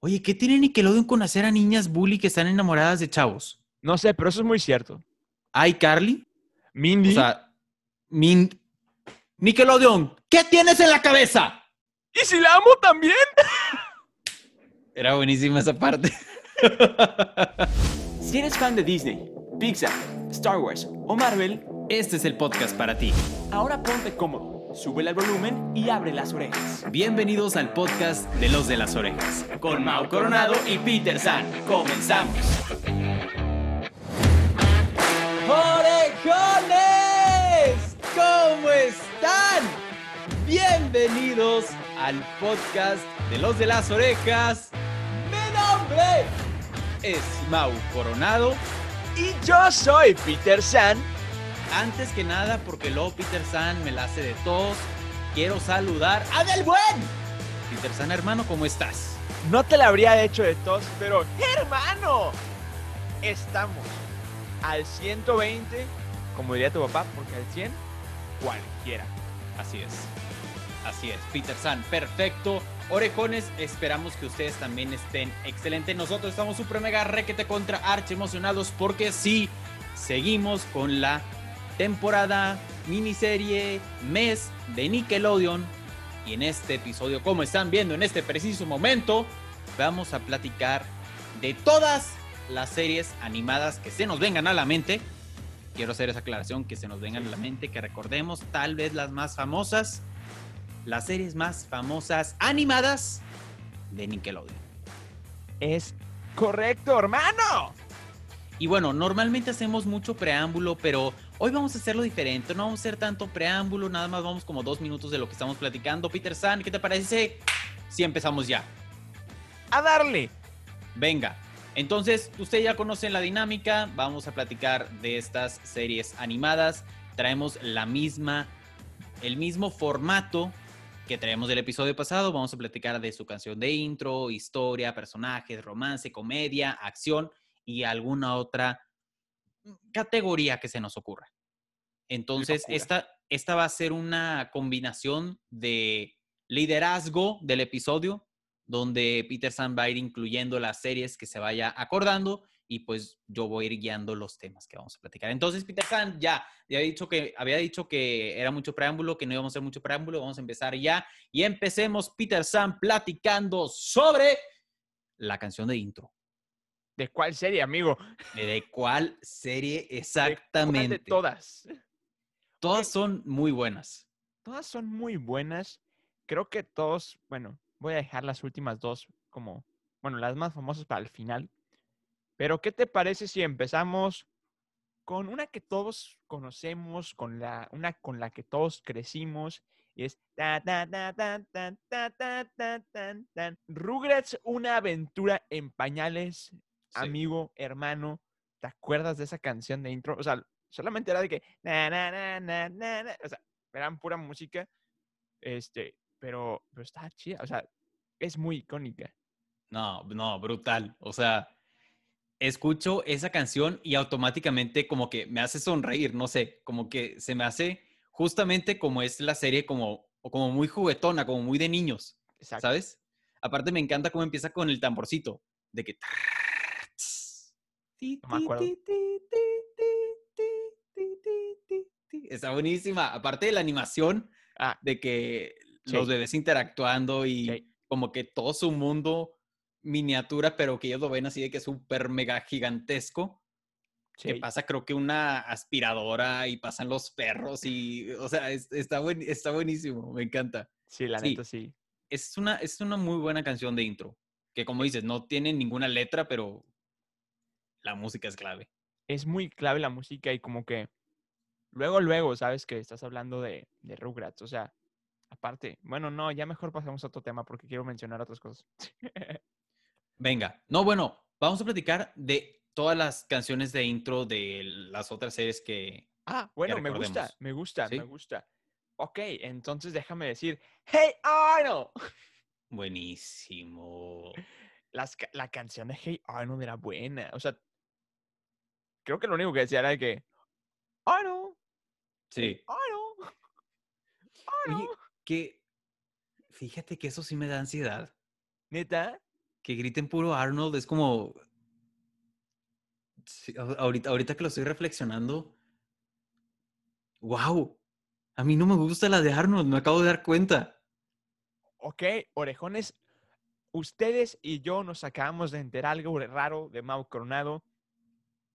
Oye, ¿qué tiene Nickelodeon con hacer a niñas bully que están enamoradas de chavos? No sé, pero eso es muy cierto. ¿Ay, Carly? Mindy. O sea, Min... Nickelodeon, ¿qué tienes en la cabeza? ¿Y si la amo también? Era buenísima esa parte. Si eres fan de Disney, Pixar, Star Wars o Marvel, Este es el podcast para ti. ahora ponte cómodo, sube el volumen y abre las orejas. Bienvenidos al podcast de los de las orejas. Con Mau Coronado y Peter San, comenzamos. ¡Orejones! ¿Cómo están? Bienvenidos al podcast de los de las orejas. Mi nombre es Mau Coronado. Y yo soy Peter San. Antes que nada, porque luego Peter San me la hace de tos, quiero saludar a Del Buen. Peter San, hermano, ¿cómo estás? No te la habría hecho de tos, pero hermano, estamos al 120, como diría tu papá, porque al 100 cualquiera. Así es. Así es, Peter San, perfecto. Orejones, esperamos que ustedes también estén excelentes. Nosotros estamos super mega requete contra archi emocionados porque sí, seguimos con la temporada, miniserie, mes de Nickelodeon. Y en este episodio, como están viendo en este preciso momento, vamos a platicar de todas las series animadas que se nos vengan a la mente. Quiero hacer esa aclaración, que se nos vengan a la mente, que recordemos tal vez las más famosas, las series más famosas animadas de Nickelodeon. Es correcto, hermano. Y bueno, normalmente hacemos mucho preámbulo, pero hoy vamos a hacerlo diferente. No vamos a hacer tanto preámbulo, nada más vamos como dos minutos de lo que estamos platicando. Peter San, ¿qué te parece? Si empezamos ya. A darle. Venga. Entonces, ustedes ya conocen la dinámica. Vamos a platicar de estas series animadas. Traemos la misma, el mismo formato que traemos del episodio pasado. Vamos a platicar de su canción de intro, historia, personajes, romance, comedia, acción y alguna otra categoría que se nos ocurra. Entonces, esta, esta va a ser una combinación de liderazgo del episodio, donde Peter San va a ir incluyendo las series que se vaya acordando y pues yo voy a ir guiando los temas que vamos a platicar. Entonces, Peter San ya, ya había dicho que había dicho que era mucho preámbulo, que no íbamos a hacer mucho preámbulo, vamos a empezar ya y empecemos Peter San platicando sobre la canción de intro. ¿De cuál serie, amigo? ¿De cuál serie exactamente? ¿De, todas. Todas son muy buenas. Todas son muy buenas. Creo que todos, bueno, voy a dejar las últimas dos como, bueno, las más famosas para el final. Pero, ¿qué te parece si empezamos con una que todos conocemos, con la, una con la que todos crecimos? Y es Rugrats, una aventura en pañales Sí. amigo, hermano. ¿Te acuerdas de esa canción de intro? O sea, solamente era de que na, na, na, na, na, na, o sea, eran pura música. Este, pero, pero está chida, o sea, es muy icónica. No, no, brutal. O sea, escucho esa canción y automáticamente como que me hace sonreír, no sé, como que se me hace justamente como es la serie como, o como muy juguetona, como muy de niños, Exacto. ¿sabes? Aparte me encanta cómo empieza con el tamborcito, de que... No me acuerdo. Está buenísima. Aparte de la animación, Ah, de que Sí. los bebés interactuando y Sí. como que todo su mundo miniatura, pero que ellos lo ven así de que es súper mega gigantesco. Que sí. pasa creo que una aspiradora y pasan los perros y, o sea, es- está, buen, está buenísimo, me encanta. Sí, la neta sí. Es una, es una muy buena canción de intro, que como dices, no tiene ninguna letra, pero la música es clave. Es muy clave la música y como que luego, luego, sabes que estás hablando de, de Rugrats. O sea, aparte, bueno, no, ya mejor pasemos a otro tema porque quiero mencionar otras cosas. Venga, no, bueno, vamos a platicar de todas las canciones de intro de las otras series que, Ah, bueno, me gusta, me gusta, ¿Sí? me gusta. Ok, entonces déjame decir, Hey Arnold. Buenísimo. Las la canción de Hey Arnold era buena. O sea, creo que lo único que decía era de que Arnold, Sí. Arnold, Oye, Arnold. que fíjate que eso sí me da ansiedad. Neta, que griten puro Arnold es como. Sí, ahorita, ahorita que lo estoy reflexionando. ¡Wow! A mí no me gusta la de Arnold, me acabo de dar cuenta. Ok, orejones, ustedes y yo nos acabamos de enterar algo raro de Mau Coronado.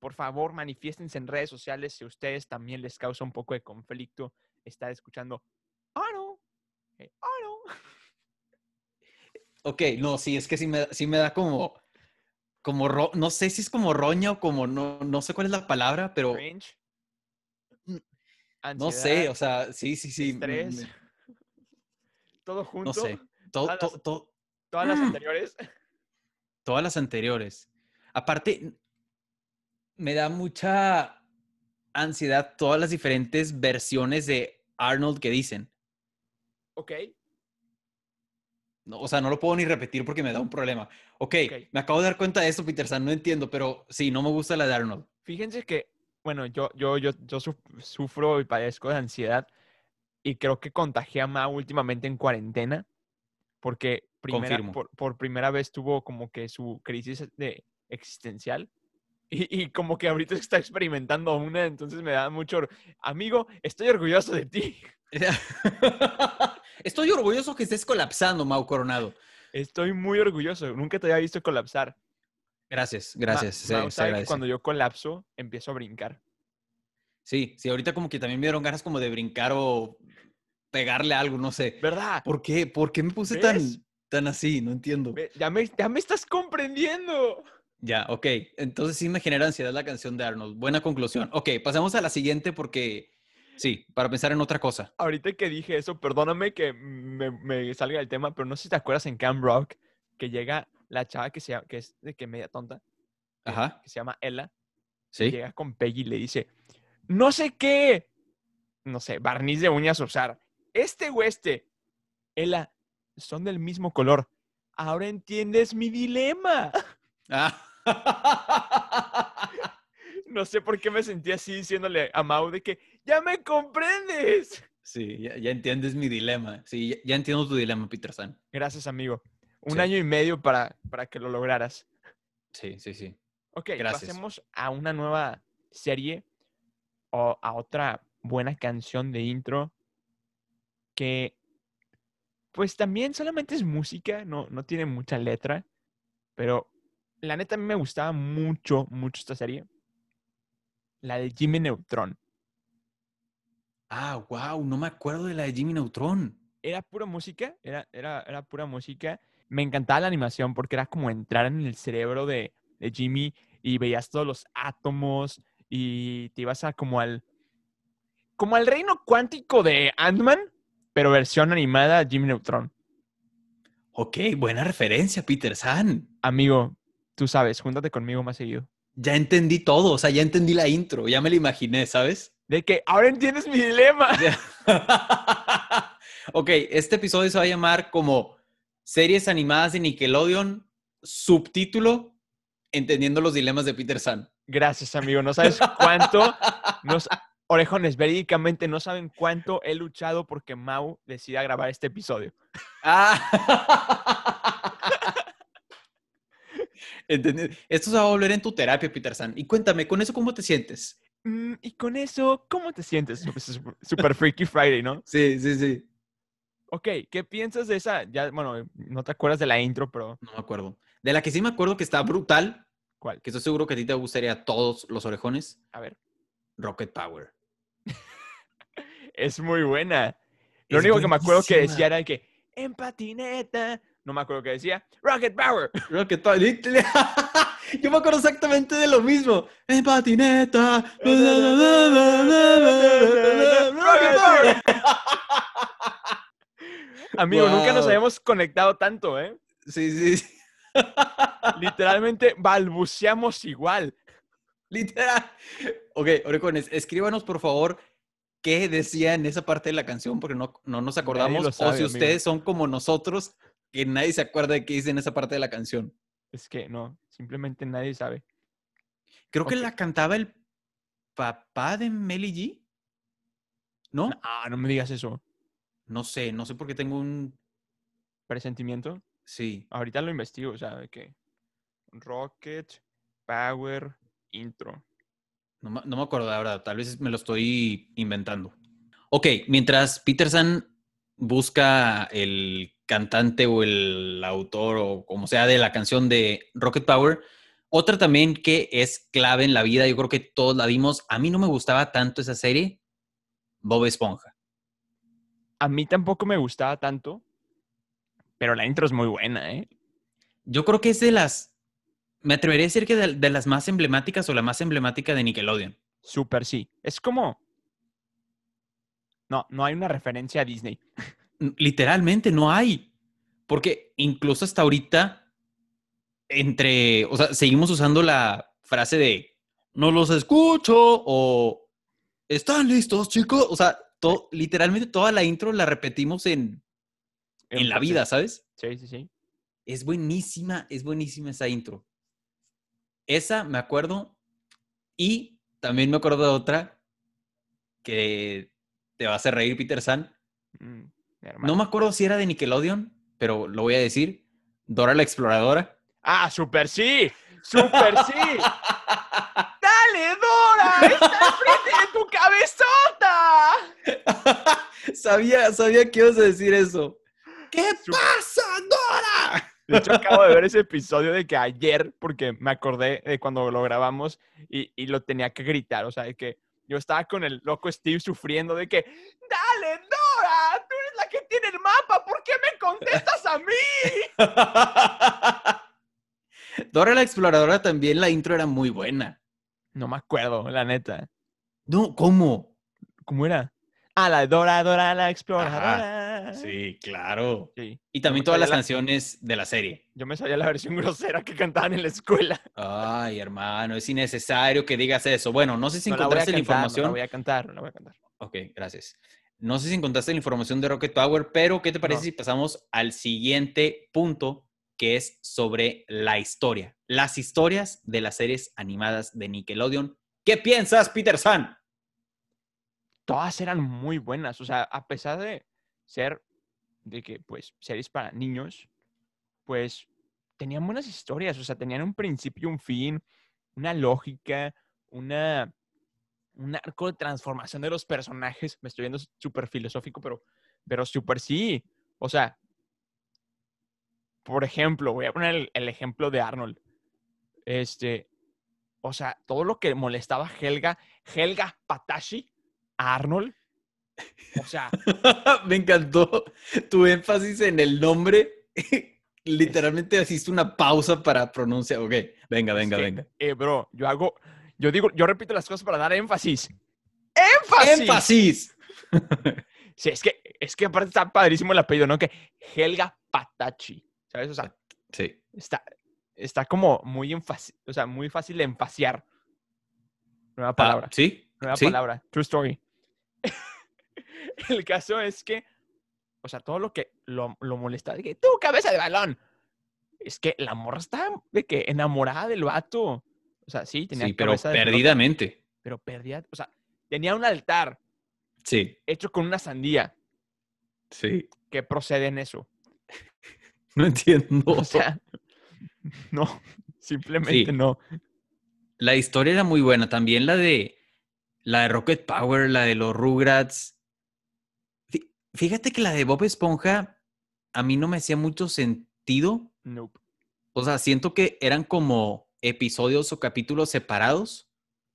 Por favor, manifiéstense en redes sociales si a ustedes también les causa un poco de conflicto estar escuchando "Ah, no, eh, ah, no". Ok, no, sí, es que sí me, sí me da como. Como ro- no sé si es como roña o como no, no sé cuál es la palabra, pero Cringe. Mm, no sé, o sea, sí, sí, sí. estrés, me- todo junto, no sé. to- todas to- las- to- todas las anteriores. todas las anteriores. Aparte, me da mucha ansiedad todas las diferentes versiones de Arnold que dicen. Ok, No, o sea, no lo puedo ni repetir porque me da un problema. Ok, Ok. me acabo de dar cuenta de esto, Peter San, no entiendo, pero sí, no me gusta la de Arnold. fíjense que, bueno, yo, yo, yo, yo suf- sufro y padezco de ansiedad y creo que contagié a últimamente en cuarentena porque primera, por, por primera vez tuvo como que su crisis de existencial y, y como que ahorita está experimentando una, entonces me da mucho... Amigo, estoy orgulloso de ti. Estoy orgulloso que estés colapsando, Mau Coronado. Estoy muy orgulloso. Nunca te había visto colapsar. Gracias, Ma- gracias. Mau que agradece. cuando yo colapso, empiezo a brincar. Sí, sí, ahorita como que también me dieron ganas como de brincar o pegarle algo, no sé. ¿Verdad? ¿Por qué? ¿Por qué me puse ¿Ves? tan, tan así? No entiendo. Ya me, ya me estás comprendiendo. Ya, ok. Entonces sí me genera ansiedad la canción de Arnold. Buena conclusión. Ok, pasemos a la siguiente porque, sí, para pensar en otra cosa. Ahorita que dije eso, perdóname que me, me salga del tema, pero no sé si te acuerdas en Camp Rock que llega la chava que, se, llama- que es de que media tonta, que- Ajá, que se llama Ella, sí. llega con Peggy y le dice, no sé qué, no sé, barniz de uñas usar, este o este. Ella, son del mismo color. Ahora entiendes mi dilema. Ah. No sé por qué me sentí así diciéndole a Mau de que ya me comprendes. Sí, ya, ya entiendes mi dilema. Sí, ya, ya entiendo tu dilema, Peter San. Gracias, amigo. Un Sí. año y medio para, para que lo lograras. Sí, sí, sí. Ok, Gracias. pasemos a una nueva serie o a otra buena canción de intro que pues también solamente es música, no, no tiene mucha letra, pero la neta a mí me gustaba mucho, mucho esta serie. La de Jimmy Neutron. Ah, wow, no me acuerdo de la de Jimmy Neutron. Era pura música, era, era, era pura música. Me encantaba la animación porque era como entrar en el cerebro de, de Jimmy y veías todos los átomos y te ibas a como al como al reino cuántico de Ant-Man, pero versión animada Jimmy Neutron. Ok, buena referencia, Peter San. Amigo, tú sabes, júntate conmigo más seguido. Ya entendí todo, o sea, ya entendí la intro, ya me la imaginé, ¿sabes? De que ahora entiendes mi dilema. ok, este episodio se va a llamar como Series animadas de Nickelodeon, subtítulo Entendiendo los dilemas de Peter San. Gracias, amigo. No sabes cuánto nos orejones, verídicamente no saben cuánto he luchado porque Mau decida grabar este episodio. Ah. Esto se va a volver en tu terapia, Peter San. Y cuéntame, ¿con eso cómo te sientes? Mm, y con eso, ¿cómo te sientes? Es Super Freaky Friday, ¿no? Sí, sí, sí. Ok, ¿qué piensas de esa? Ya, bueno, no te acuerdas de la intro, pero No me acuerdo. De la que sí me acuerdo que está brutal, ¿cuál? que estoy seguro que a ti te gustaría a todos los orejones, A ver. Rocket Power. Es muy buena. Lo Es único que me acuerdo que decía era que en patineta. No me acuerdo que decía Rocket Power. Rocket Power. Yo me acuerdo exactamente de lo mismo. En patineta. Rocket Power. Amigo, nunca nos habíamos conectado tanto, ¿eh? Sí, sí, sí. Literalmente balbuceamos igual. Literal. Ok, orejones, escríbanos por favor qué decía en esa parte de la canción, porque no, no nos acordamos. o si amigo. ustedes son como nosotros, que nadie se acuerda de qué dice en esa parte de la canción. Es que no, simplemente nadie sabe. Creo que la cantaba el papá de Melly G. ¿No? Ah, no me digas eso. No sé, no sé por qué tengo un. Presentimiento. Sí. Ahorita lo investigo, o sea, de que Rocket Power Intro. No, me- no me acuerdo, la verdad. Tal vez me lo estoy inventando. Ok, mientras Peterson busca el cantante o el autor o como sea de la canción de Rocket Power, otra también que es clave en la vida, yo creo que todos la vimos. A mí no me gustaba tanto esa serie, Bob Esponja. A mí tampoco me gustaba tanto, pero la intro es muy buena, ¿eh? Yo creo que es de las, me atrevería a decir que de, de las más emblemáticas o la más emblemática de Nickelodeon. Súper sí. Es como... No, no hay una referencia a Disney. Literalmente no hay. Porque incluso hasta ahorita, entre, o sea, seguimos usando la frase de no los escucho o están listos, chicos. O sea, to- literalmente toda la intro la repetimos en, en la vida, ¿sabes? Sí, sí, sí. Es buenísima, es buenísima esa intro. Esa me acuerdo. Y también me acuerdo de otra que te va a hacer reír, Peter San. Mm, No me acuerdo si era de Nickelodeon, pero lo voy a decir. Dora la Exploradora. Ah, súper sí. Súper sí. ¡Dale, Dora! ¡Está enfrente de tu cabezota! sabía, sabía que ibas a decir eso. ¿Qué pasa, Dora? De hecho, acabo de ver ese episodio de que ayer, porque me acordé de cuando lo grabamos y, y lo tenía que gritar. O sea, de que yo estaba con el loco Steve sufriendo de que, dale, Dora, tú tiene el mapa, ¿por qué me contestas a mí? Dora la Exploradora también la intro era muy buena. No me acuerdo, la neta. No, ¿cómo? ¿Cómo era? Ah, la de Dora, Dora, la exploradora. Sí, claro. Sí. Y también todas las la- canciones de la serie. Yo me sabía la versión grosera que cantaban en la escuela. Ay, hermano, es innecesario que digas eso. Bueno, no sé si No la voy a encontraste la, cantar, no información. la voy a cantar, no la voy a cantar. Ok, gracias. No sé si encontraste la información de Rocket Power, pero ¿qué te parece No. si pasamos al siguiente punto, que es sobre la historia? Las historias de las series animadas de Nickelodeon. ¿Qué piensas, Peter San? todas eran muy buenas. O sea, a pesar de ser de que, pues, series para niños, pues tenían buenas historias. O sea, tenían un principio, un fin, una lógica, una, un arco de transformación de los personajes. Me estoy viendo súper filosófico, pero, pero súper sí. O sea, por ejemplo, voy a poner el, el ejemplo de Arnold. Este, o sea, todo lo que molestaba a Helga, Helga Patashi, a Arnold. O sea, Me encantó tu énfasis en el nombre. Literalmente hiciste una pausa para pronunciar. Ok, venga, venga, que, venga. eh, bro, yo hago, yo digo, yo repito las cosas para dar énfasis. ¡Énfasis! ¡Énfasis! Sí, es que, es que aparte está padrísimo el apellido, ¿no? Que Helga Patachi, ¿sabes? O sea, Sí. está, está como muy, o sea, muy fácil de enfaciar. Nueva Ah, palabra. sí. Nueva sí. palabra. True story. el caso es que, o sea, todo lo que lo, lo molesta, de que tú, cabeza de balón. Es que la morra está de que enamorada del vato. O sea, sí, tenía Sí, pero perdidamente. pero perdía, o sea, tenía un altar Sí, hecho con una sandía. sí. ¿Qué procede en eso? No entiendo. O sea, no, simplemente Sí. no. La historia era muy buena. También la de la de Rocket Power, la de los Rugrats. Fí- Fíjate que la de Bob Esponja a mí no me hacía mucho sentido. Nope. O sea, siento que eran como episodios o capítulos separados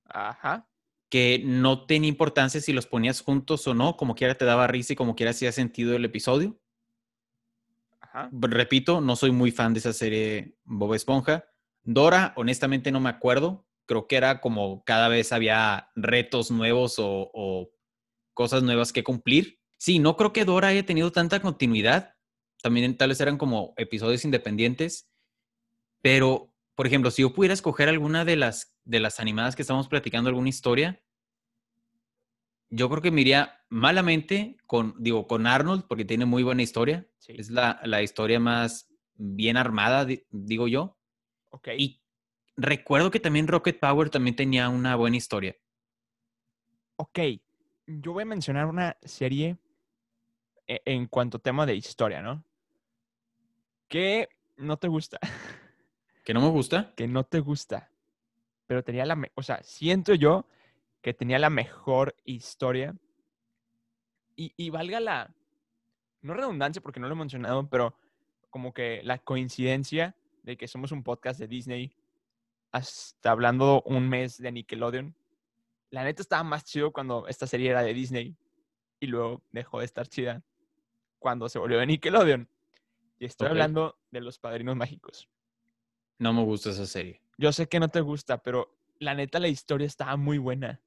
Ajá. que no tenía importancia si los ponías juntos o no, como quiera te daba risa y como quiera hacía sentido el episodio. Ajá. Repito, no soy muy fan de esa serie Bob Esponja. Dora, honestamente no me acuerdo. Creo que era como cada vez había retos nuevos o, o cosas nuevas que cumplir. Sí, no creo que Dora haya tenido tanta continuidad. También tal vez eran como episodios independientes. Pero, por ejemplo, si yo pudiera escoger alguna de las, de las animadas que estamos platicando, alguna historia, yo creo que me iría malamente con, digo, con Arnold, porque tiene muy buena historia. Sí. Es la, la historia más bien armada, di- digo yo. Ok. Y recuerdo que también Rocket Power también tenía una buena historia. Ok, yo voy a mencionar una serie e- en cuanto a tema de historia, ¿no? ¿Qué no te gusta? ¿Que no me gusta? que no te gusta. Pero tenía la, o sea, siento yo que tenía la mejor historia. Y, y valga la, no redundancia porque no lo he mencionado, pero como que la coincidencia de que somos un podcast de Disney hasta hablando un mes de Nickelodeon. La neta estaba más chido cuando esta serie era de Disney y luego dejó de estar chida cuando se volvió de Nickelodeon. Y estoy hablando de los Padrinos Mágicos. No me gusta esa serie. Yo sé que no te gusta, pero la neta la historia estaba muy buena.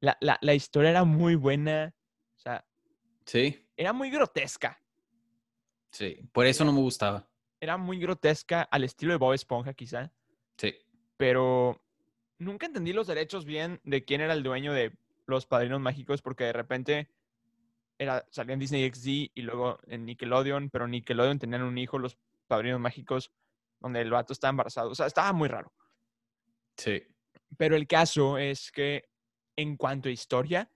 La, la, la historia era muy buena. O sea, Sí, era muy grotesca. sí. Por eso no me gustaba. Era muy grotesca al estilo de Bob Esponja, quizá. Sí. Pero nunca entendí los derechos bien de quién era el dueño de los padrinos mágicos, porque de repente era, salía en Disney XD y luego en Nickelodeon, pero Nickelodeon tenían un hijo, los padrinos mágicos, donde el vato estaba embarazado. O sea, estaba muy raro. Sí. Pero el caso es que en cuanto a historia,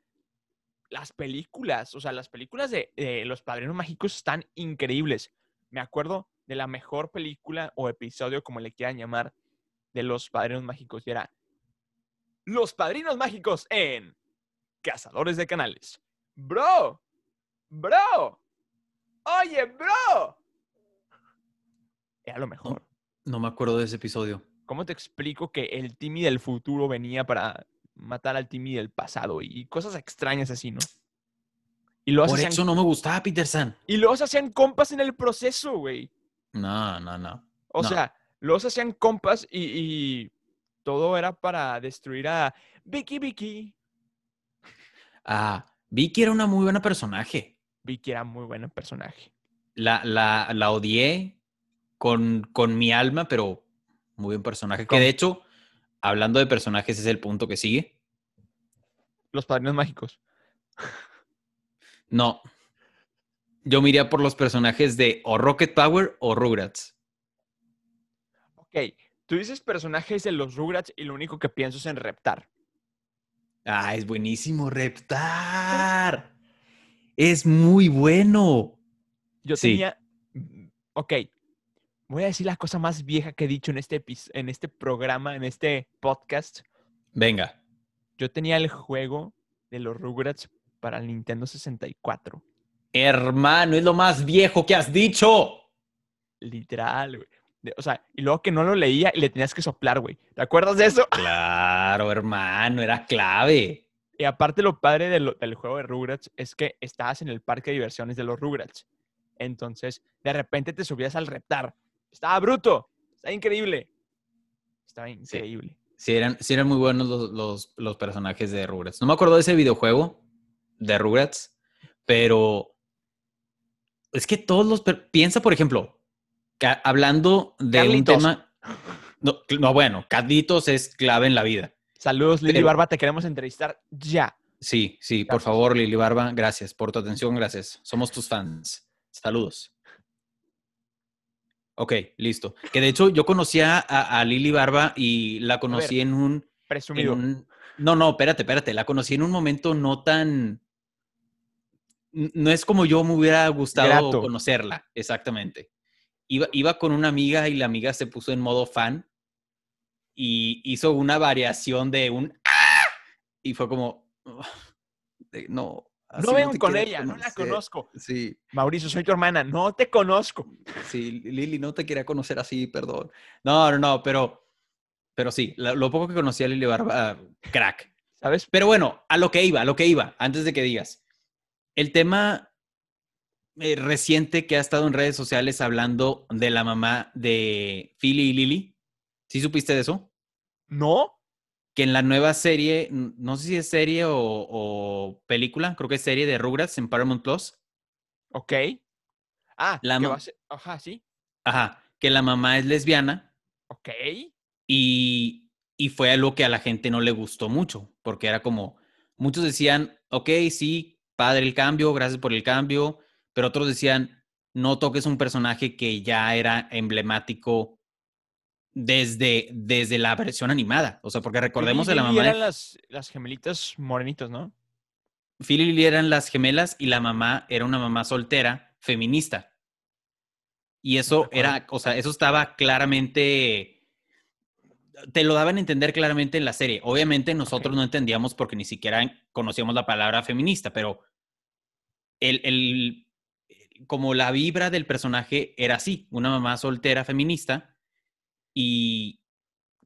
las películas, o sea, las películas de, de Los Padrinos Mágicos están increíbles. Me acuerdo de la mejor película o episodio, como le quieran llamar, de Los Padrinos Mágicos. Y era Los Padrinos Mágicos en Cazadores de Canales. Bro, bro, oye, bro. Era lo mejor. No me acuerdo de ese episodio. ¿Cómo te explico que el Timmy del futuro venía para matar al Timmy del pasado y cosas extrañas así, ¿no? Y luego, Por hacían, eso no me gustaba Peterson. y luego se hacían compas en el proceso, güey. No, no, no. O No. sea, luego se hacían compas y, y todo era para destruir a Vicky Vicky. Ah, Vicky era una muy buena personaje. Vicky era muy buen personaje. La, la, la odié con, con mi alma, pero muy buen personaje. Que de hecho, hablando de personajes, es el punto que sigue. Los padrinos mágicos. No. Yo me iría por los personajes de o Rocket Power o Rugrats. Ok, tú dices personajes de los Rugrats y lo único que pienso es en Reptar. Ah, es buenísimo Reptar. Es muy bueno. Yo Sí. tenía. mm, Ok. Voy a decir la cosa más vieja que he dicho en este, en este programa, en este podcast. Venga. Yo tenía el juego de los Rugrats para el Nintendo 64. Hermano, es lo más viejo que has dicho. Literal, güey. O sea, y luego que no lo leía y le tenías que soplar, güey. ¿Te acuerdas de eso? Claro, hermano, era clave. Y aparte lo padre de lo- del juego de Rugrats es que estabas en el parque de diversiones de los Rugrats. Entonces, de repente te subías al reptar. Estaba bruto. Estaba increíble. Estaba increíble. Sí, eran, sí eran muy buenos los, los, los personajes de Rugrats. No me acuerdo de ese videojuego de Rugrats, pero es que todos los... Piensa, por ejemplo, ca- hablando de Carlitos. un tema... No, no, bueno, Carlitos es clave en la vida. Saludos, Lili Pero- Barba. Te queremos entrevistar ya. Sí, sí, por favor, Lili Barba, gracias por tu atención, gracias. Somos tus fans. Saludos. Ok, listo. Que de hecho yo conocía a, a Lili Barba y la conocí en un, en Presumido. un- No, no, espérate, espérate. La conocí en un momento no tan... No es como yo me hubiera gustado Grato. conocerla, exactamente. Iba, iba con una amiga y la amiga se puso en modo fan y hizo una variación de un ¡Ah! y fue como "Ugh, de- no así No vengo te con ella, no la conocer". conozco. sí Mauricio, soy tu hermana, no te conozco. sí Lili no te quería conocer así perdón no no no pero pero sí lo poco que conocí a Lili Barba crack ¿Sabes? pero bueno a lo que iba a lo que iba antes de que digas el tema eh, reciente que ha estado en redes sociales hablando de la mamá de Philly y Lily ¿sí supiste de eso? ¿No? Que en la nueva serie, no sé si es serie o, o película, creo que es serie de Rugrats en Paramount Plus. Ok. Ah, La que ma- va a ser- Ajá, sí. Ajá, que la mamá es lesbiana Ok. y, y fue algo que a la gente no le gustó mucho, porque era como, muchos decían, ok, sí, padre el cambio, gracias por el cambio, pero otros decían, no toques un personaje que ya era emblemático desde, desde la versión animada. O sea, porque recordemos de la mamá de eran las, las gemelitas morenitos, ¿no? Phil y Lily eran las gemelas y la mamá era una mamá soltera, feminista. Y eso era, o sea, eso estaba claramente, te lo daban a entender claramente en la serie. Obviamente nosotros no entendíamos porque ni siquiera conocíamos la palabra feminista, pero el, el, como la vibra del personaje era así, una mamá soltera feminista y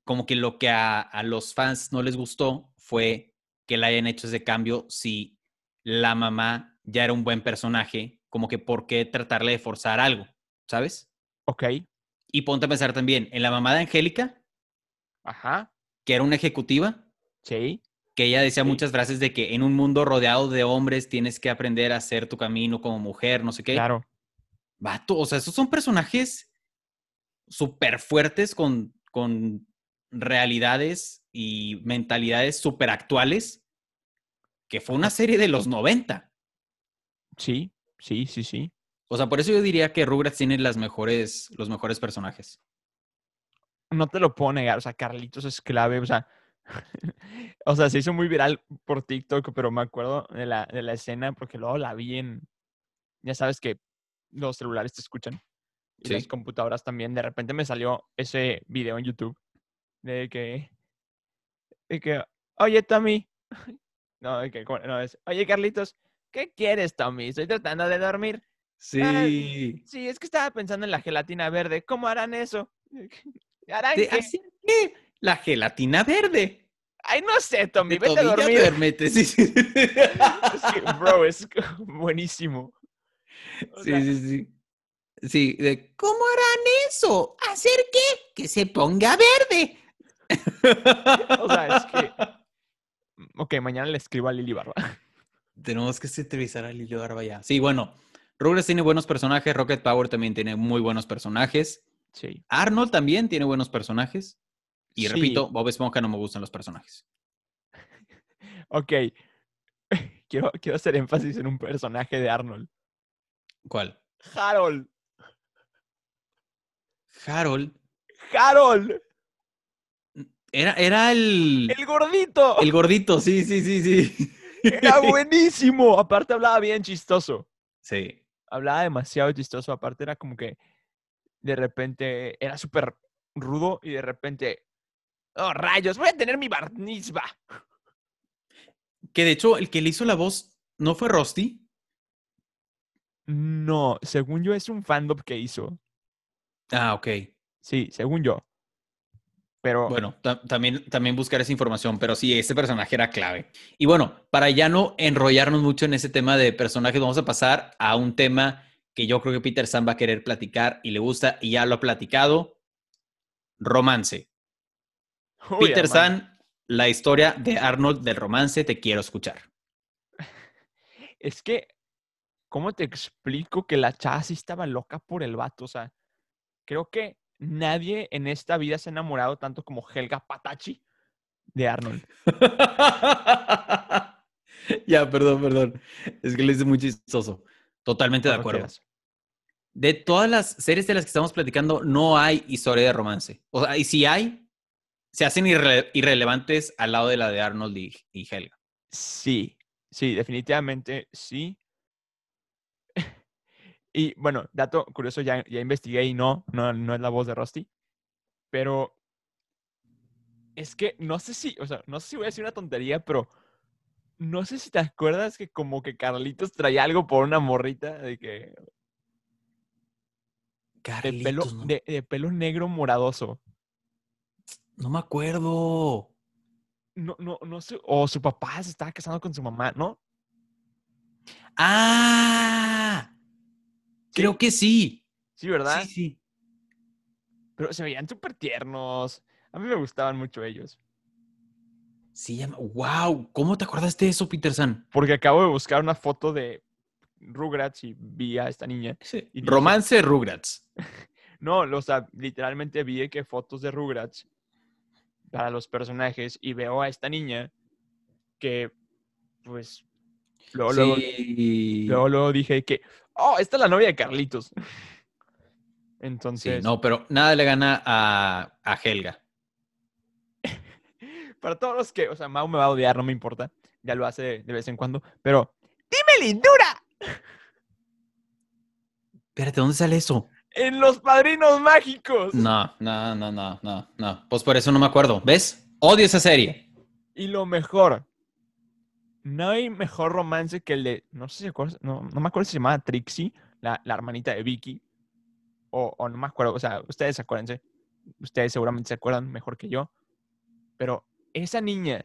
como que lo que a, a los fans no les gustó fue que le hayan hecho ese cambio si la mamá ya era un buen personaje, como que por qué tratarle de forzar algo, ¿sabes? Ok. Y ponte a pensar también en la mamá de Angélica, Ajá. que era una ejecutiva, Sí. que ella decía Sí. muchas frases de que en un mundo rodeado de hombres tienes que aprender a hacer tu camino como mujer, no sé qué. Claro. Vato, o sea, esos son personajes súper fuertes con, con realidades y mentalidades súper actuales, que fue una serie de los 90. Sí, sí, sí, sí. O sea, por eso yo diría que Rugrats tiene las mejores, los mejores personajes. No te lo puedo negar. O sea, Carlitos es clave. O sea, o sea, se hizo muy viral por TikTok, pero me acuerdo de la, de la escena porque luego la vi en. Ya sabes que los celulares te escuchan. Y las computadoras también. De repente me salió ese video en YouTube de que. De que. Oye, Tommy. No, de que, no, es. Oye, Carlitos. ¿Qué quieres, Tommy? Estoy tratando de dormir. Sí. Sí, es que estaba pensando en la gelatina verde. ¿Cómo harán eso? ¿Harán ¿De qué? hacer qué? La gelatina verde. Ay, no sé, Tommy, vete a dormir. duérmete, sí, sí. Es que, bro, es buenísimo. O Sí, sea, sí, sí. Sí, de ¿cómo harán eso? ¿Hacer qué? Que se ponga verde. O sea, es que- Ok, mañana le escribo a Lili Barba. Tenemos que sintetizar a Lilio Barba ya. Sí, bueno, Rugrats tiene buenos personajes, Rocket Power también tiene muy buenos personajes, Sí. Arnold también tiene buenos personajes. Y Sí, repito, Bob Esponja no me gustan los personajes. Ok. Quiero, quiero hacer énfasis en un personaje de Arnold. ¿Cuál? Harold. Harold. Harold. Era, era el, El gordito. el gordito, sí, sí, sí, sí. Era buenísimo. Aparte hablaba bien chistoso. Sí. hablaba demasiado chistoso. Aparte era como que de repente era súper rudo y de repente, oh rayos, voy a tener mi barnizba. Que de hecho, el que le hizo la voz no fue Rusty. No, según yo es un fandom que hizo. Ah, ok. Sí, según yo. Pero Bueno, ta- también, también buscar esa información, pero sí, ese personaje era clave. Y bueno, para ya no enrollarnos mucho en ese tema de personajes, vamos a pasar a un tema que yo creo que Peter San va a querer platicar y le gusta, y ya lo ha platicado, romance. Uy, Peter San, la historia de Arnold del romance, te quiero escuchar. Es que, ¿cómo te explico que la chava sí estaba loca por el vato? O sea, creo que nadie en esta vida se ha enamorado tanto como Helga Patachi de Arnold. ya, perdón, perdón. Es que le hice muy chistoso. Totalmente de acuerdo. De todas las series de las que estamos platicando, no hay historia de romance. O sea, y si hay, se hacen irre- irrelevantes al lado de la de Arnold y, y Helga. Sí, sí, definitivamente sí. Y bueno, dato curioso, ya, ya investigué y no, no, no es la voz de Rusty. Pero es que no sé si, o sea, no sé si voy a decir una tontería, pero no sé si te acuerdas que como que Carlitos traía algo por una morrita de que de pelo, Carlitos, no, de, de pelo negro moradoso. no me acuerdo. No, no, no sé, o su papá se estaba casando con su mamá, ¿no? ¡Ah! Creo que sí. Sí, ¿verdad? Sí, sí. Pero se veían súper tiernos. A mí me gustaban mucho ellos. Sí, llama- wow. ¿Cómo te acordaste de eso, Peter San? Porque acabo de buscar una foto de Rugrats y vi a esta niña. Y dije- Romance Rugrats. No, o sea, literalmente vi que fotos de Rugrats para los personajes y veo a esta niña que, pues, luego, luego, Sí. luego, luego dije que, oh, esta es la novia de Carlitos. Sí, Entonces, no, pero nada le gana a, a Helga. para todos los que, o sea, Mau me va a odiar, no me importa. Ya lo hace de vez en cuando, pero, ¡dime lindura! Espérate, ¿dónde sale eso? En los padrinos mágicos. No, no, no, no, no, no. Pues por eso no me acuerdo. ¿Ves? Odio esa serie. Y lo mejor. No hay mejor romance que el de. No sé si acuerdas- no, no me acuerdo si se llamaba Trixie, la, la hermanita de Vicky. O, o no me acuerdo. O sea, ustedes acuérdense. Ustedes seguramente se acuerdan mejor que yo. Pero esa niña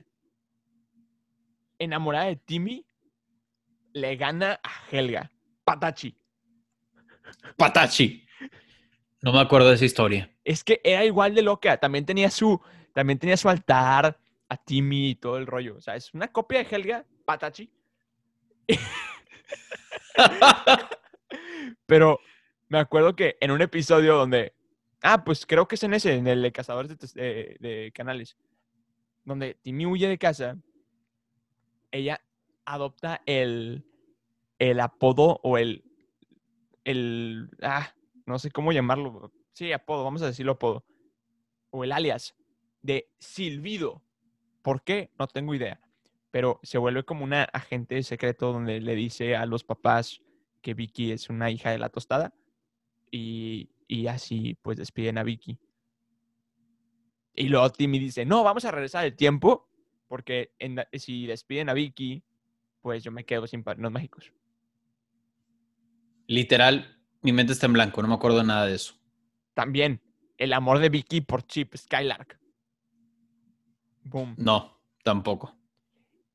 enamorada de Timmy le gana a Helga. Patachi. Patachi. No me acuerdo de esa historia. Es que era igual de loca. También tenía su, también tenía su altar a Timmy y todo el rollo. O sea, es una copia de Helga, Patachi. Pero me acuerdo que en un episodio donde. Ah, pues creo que es en ese, en el de Cazadores de, tes- de- Canales. Donde Timmy huye de casa. Ella adopta el, el apodo o el. El. Ah, no sé cómo llamarlo. Sí, apodo, vamos a decirlo apodo. O el alias de Silbido. ¿Por qué? No tengo idea. Pero se vuelve como una agente secreto donde le dice a los papás que Vicky es una hija de la tostada. Y, y así pues despiden a Vicky. Y luego Timmy dice, no, vamos a regresar el tiempo. Porque en si despiden a Vicky, pues yo me quedo sin padrinos mágicos. Literal, mi mente está en blanco. No me acuerdo nada de eso. También el amor de Vicky por Chip Skylark. Boom. No, tampoco.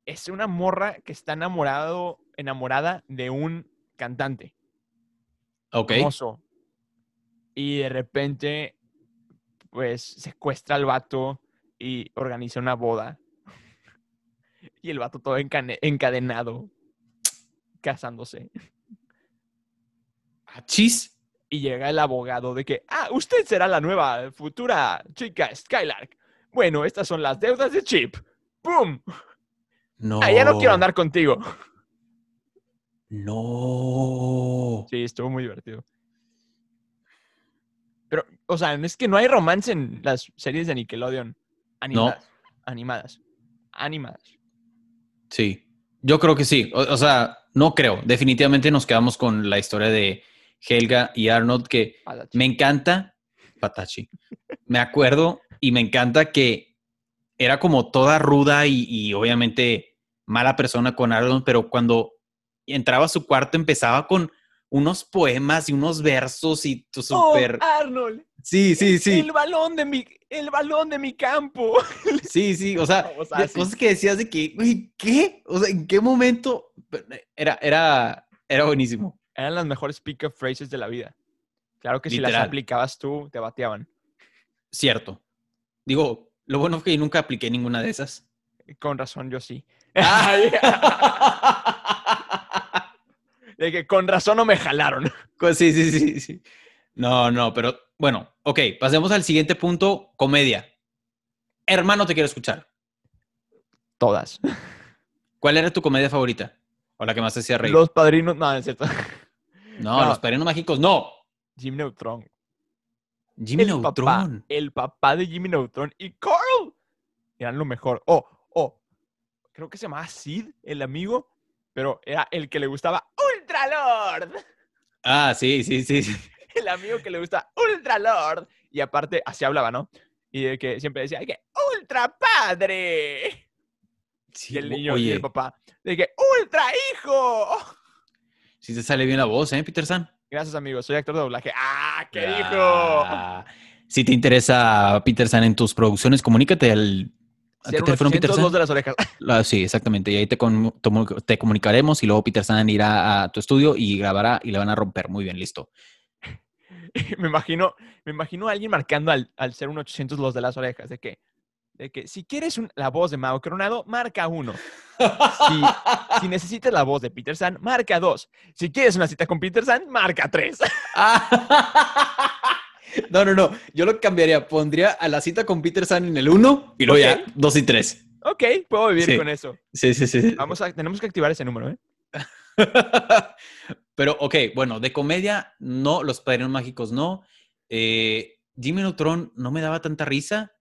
Es una morra que está enamorado, enamorada de un cantante Ok. famoso. Y de repente, pues, secuestra al vato y organiza una boda. Y el vato todo encadenado, casándose. Achis. Y llega el abogado de que, ah, usted será la nueva futura chica Skylark. Bueno, estas son las deudas de Chip. ¡Pum! No. Ah, ya no quiero andar contigo. No. Sí, estuvo muy divertido. Pero, o sea, es que no hay romance en las series de Nickelodeon. Animadas. Animadas. Animadas. Sí. Yo creo que sí. O, o sea, no creo. Definitivamente nos quedamos con la historia de Helga y Arnold, que Patachi. me encanta. Patachi. Me acuerdo y me encanta que era como toda ruda y, y obviamente mala persona con Arnold, pero cuando entraba a su cuarto empezaba con unos poemas y unos versos y tu ¡Oh, súper. Arnold! sí, sí, sí. El balón de mi, el balón de mi campo. Sí, sí, o sea, O sea, ya sí. cosas que decías de que, güey, ¿qué? O sea, ¿en qué momento? Pero, eh, Era, era, era buenísimo. Eran las mejores pick-up phrases de la vida. Claro que si las aplicabas tú, te bateaban. Cierto. Digo, lo bueno es que nunca apliqué ninguna de esas. Con razón, yo sí. De que con razón no me jalaron. Sí, sí, sí, sí. No, no, pero bueno, ok, pasemos al siguiente punto, comedia. Hermano, te quiero escuchar. Todas. ¿Cuál era tu comedia favorita? O la que más te hacía reír. Los padrinos. No, no es cierto. no, no. los padrinos mágicos, no. Jim Neutron. Jimmy el Neutron. papá, el papá de Jimmy Neutron y Carl eran lo mejor. Oh, oh, creo que se llamaba Sid, el amigo, pero era el que le gustaba Ultra Lord. Ah, sí, sí, sí. El amigo que le gusta Ultra Lord. Y aparte, así hablaba, ¿no? Y de que siempre decía, que Ultra Padre. Sí, Y el niño y el papá. De que Ultra Hijo. sí te sale bien la voz, ¿eh, Peter San? Gracias, amigo. Soy actor de doblaje. ¡Ah, qué dijo! Ah, Si te interesa Peter San en tus producciones, comunícate al... ¿A qué teléfono, Peter 800 San? dos de las orejas. Ah, sí, exactamente. Y ahí te, con- te comunicaremos y luego Peter San irá a tu estudio y grabará y le van a romper. Muy bien, listo. me imagino, me imagino a alguien marcando al, al ser un 800 los de las orejas, de que, de que si quieres un- la voz de Mao Coronado, marca uno. Si, si necesitas la voz de Peter San, marca dos. Si quieres una cita con Peter San, marca tres. No, no, no. Yo lo cambiaría. Pondría a la cita con Peter San en el 1 y luego ya 2 y 3. ok, puedo vivir Sí. con eso. Sí, sí, sí. Vamos a, tenemos que activar ese número, ¿eh? Pero, ok, bueno, de comedia, no. Los Padrinos Mágicos, no. Eh, Jimmy Neutron no me daba tanta risa.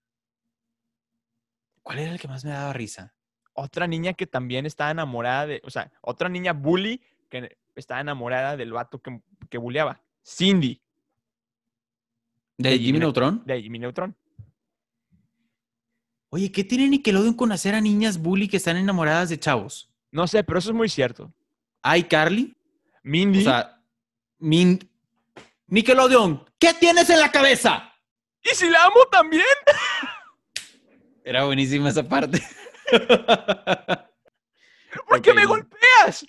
¿Cuál era el que más me daba risa? Otra niña que también estaba enamorada de, o sea, otra niña bully que estaba enamorada del vato que, que bulleaba. Cindy. ¿De Jimmy Neutron? De Jimmy Neutron. Oye, ¿qué tiene Nickelodeon con hacer a niñas bully que están enamoradas de chavos? No sé, pero eso es muy cierto. ¿Ay, Carly? Mindy. O sea, Min... Nickelodeon, ¿qué tienes en la cabeza? ¿Y si la amo también? Era buenísima esa parte. ¿Por qué me golpeas?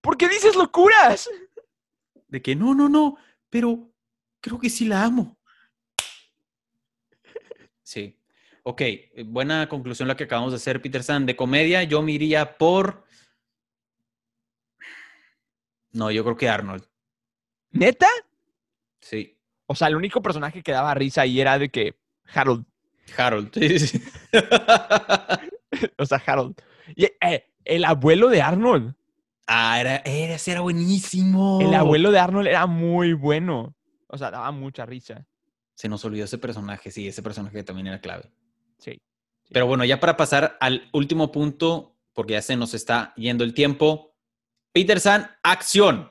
¿Por qué dices locuras? De que no, no, no, pero creo que sí la amo. Sí. Ok, buena conclusión la que acabamos de hacer, Peter San. De comedia, yo me iría por. No, yo creo que Arnold. ¿Neta? Sí. O sea, el único personaje que daba risa ahí era de que Harold. Harold. Sí, sí. O sea, Harold. Y eh, el abuelo de Arnold. ah, era, era, era buenísimo. El abuelo de Arnold era muy bueno. O sea, daba mucha risa. Se nos olvidó ese personaje, sí, ese personaje también era clave. Sí. Pero bueno, ya para pasar al último punto, porque ya se nos está yendo el tiempo. Peter San, acción.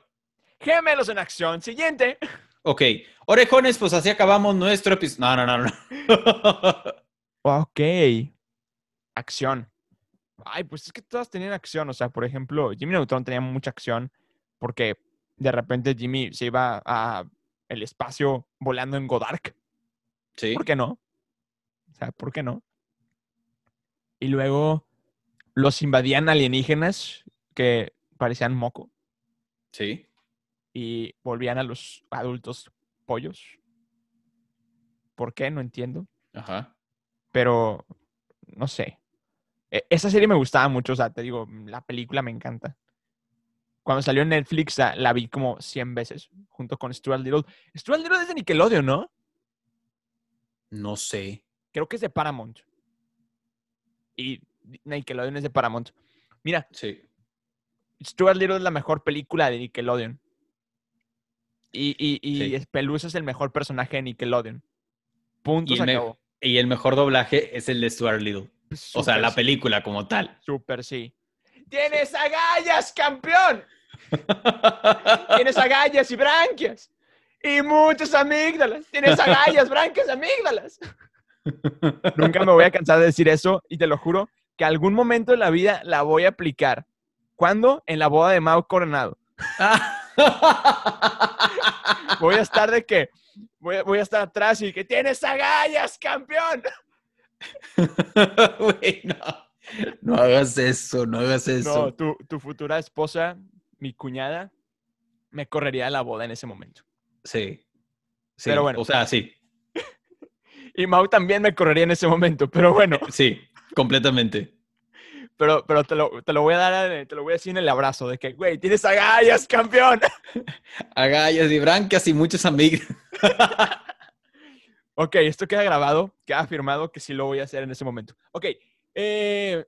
Gemelos en acción. Siguiente. Ok, orejones, pues así acabamos nuestro episodio. No, no, no, no. Ok. Acción. Ay, pues es que todas tenían acción. O sea, por ejemplo, Jimmy Neutron tenía mucha acción porque de repente Jimmy se iba a el espacio volando en Godark. Sí, ¿Por qué no? O sea, ¿por qué no? Y luego los invadían alienígenas que parecían moco sí. y volvían a los adultos pollos. ¿Por qué? No entiendo. Ajá. Pero no sé. E- Esa serie me gustaba mucho, o sea, te digo, la película me encanta. Cuando salió en Netflix la, la vi como 100 veces, junto con Stuart Little. Stuart Little es de Nickelodeon, ¿no? No sé. Creo que es de Paramount. Y Nickelodeon es de Paramount. Mira, Sí. Stuart Little es la mejor película de Nickelodeon. Y, y, y Sí. Es el mejor personaje de Nickelodeon. Punto, Y se el, me- acabó. y el mejor doblaje es el de Stuart Little. O sea, la sí, película como tal. Súper sí. ¡Tienes agallas, campeón! Tienes agallas y branquias. Y muchas amígdalas. Tienes agallas, branquias, amígdalas. Nunca me voy a cansar de decir eso y te lo juro que algún momento en la vida la voy a aplicar. ¿Cuándo? En la boda de Mau Coronado. Voy a estar de que voy, a- voy a estar atrás y que tienes agallas, campeón. No. No hagas eso, no hagas eso. No, tu, tu futura esposa, mi cuñada, me correría de la boda en ese momento. Sí. Sí, Pero bueno. O sea, sí. Y Mau también me correría en ese momento, pero bueno, Sí, completamente. Pero, pero te, lo, te lo voy a dar, te lo voy a decir en el abrazo de que, güey, tienes agallas, campeón. Agallas y brancas y muchos amigos. Ok, esto queda grabado, queda afirmado que sí lo voy a hacer en ese momento. Ok, eh,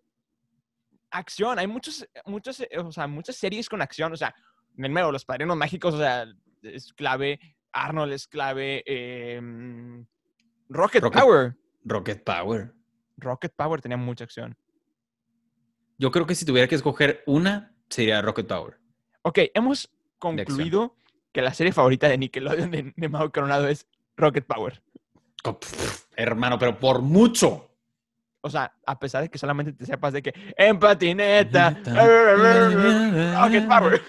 acción, hay muchos, muchos, eh, o sea, muchas series con acción, o sea, en el medio, los padrinos mágicos, o sea, es clave, Arnold es clave, eh, mm, Rocket, Rocket- Power, Rocket Power. Rocket Power tenía mucha acción. Yo creo que si tuviera que escoger una, sería Rocket Power. Ok, hemos concluido que la serie favorita de Nickelodeon de, de Mau Coronado es Rocket Power. Pff, Hermano, pero por mucho. O sea, a pesar de que solamente te sepas de que en patineta, Rocket Power.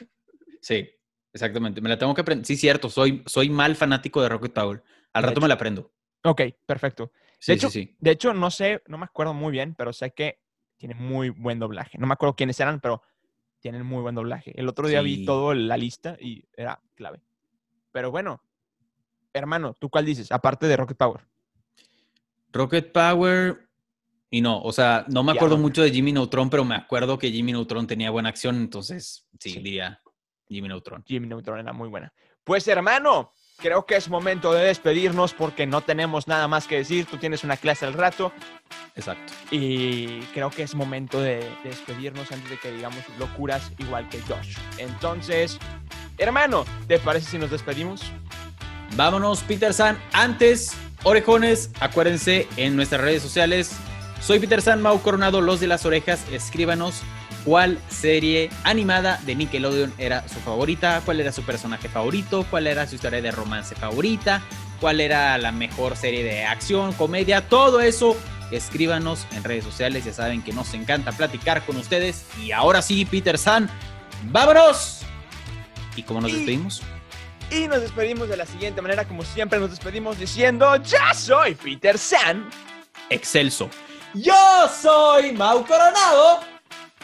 Sí, exactamente. Me la tengo que aprender. Sí, cierto. Soy, soy mal fanático de Rocket Power. Al De rato hecho. me la aprendo. Ok, perfecto. Sí, hecho- sí, sí. De hecho, no sé, no me acuerdo muy bien, pero sé que tiene muy buen doblaje. No me acuerdo quiénes eran, pero tienen muy buen doblaje. El otro día vi Sí. todo la lista y era clave. Pero bueno, hermano, ¿tú cuál dices? Aparte de Rocket Power. Rocket Power. Y no, o sea, no me acuerdo mucho de Jimmy Neutron, pero me acuerdo que Jimmy Neutron tenía buena acción, entonces sí, Sí. diría Jimmy Neutron. Jimmy Neutron era muy buena. Pues hermano, creo que es momento de despedirnos porque no tenemos nada más que decir. Tú tienes una clase al rato Exacto. y creo que es momento de, de despedirnos antes de que digamos locuras igual que Josh. Entonces, hermano, ¿te parece si nos despedimos? Vámonos, Peter San. Antes, orejones, acuérdense en nuestras redes sociales. Soy Peter San, Mau Coronado, Los de las Orejas. Escríbanos cuál serie animada de Nickelodeon era su favorita, cuál era su personaje favorito, cuál era su historia de romance favorita, cuál era la mejor serie de acción, comedia, todo eso. Escríbanos en redes sociales, ya saben que nos encanta platicar con ustedes. Y ahora sí, Peter San, vámonos. ¿Y cómo nos despedimos? Y nos despedimos de la siguiente manera, como siempre nos despedimos diciendo, ya soy Peter San. Excelso. Yo soy Mau Coronado.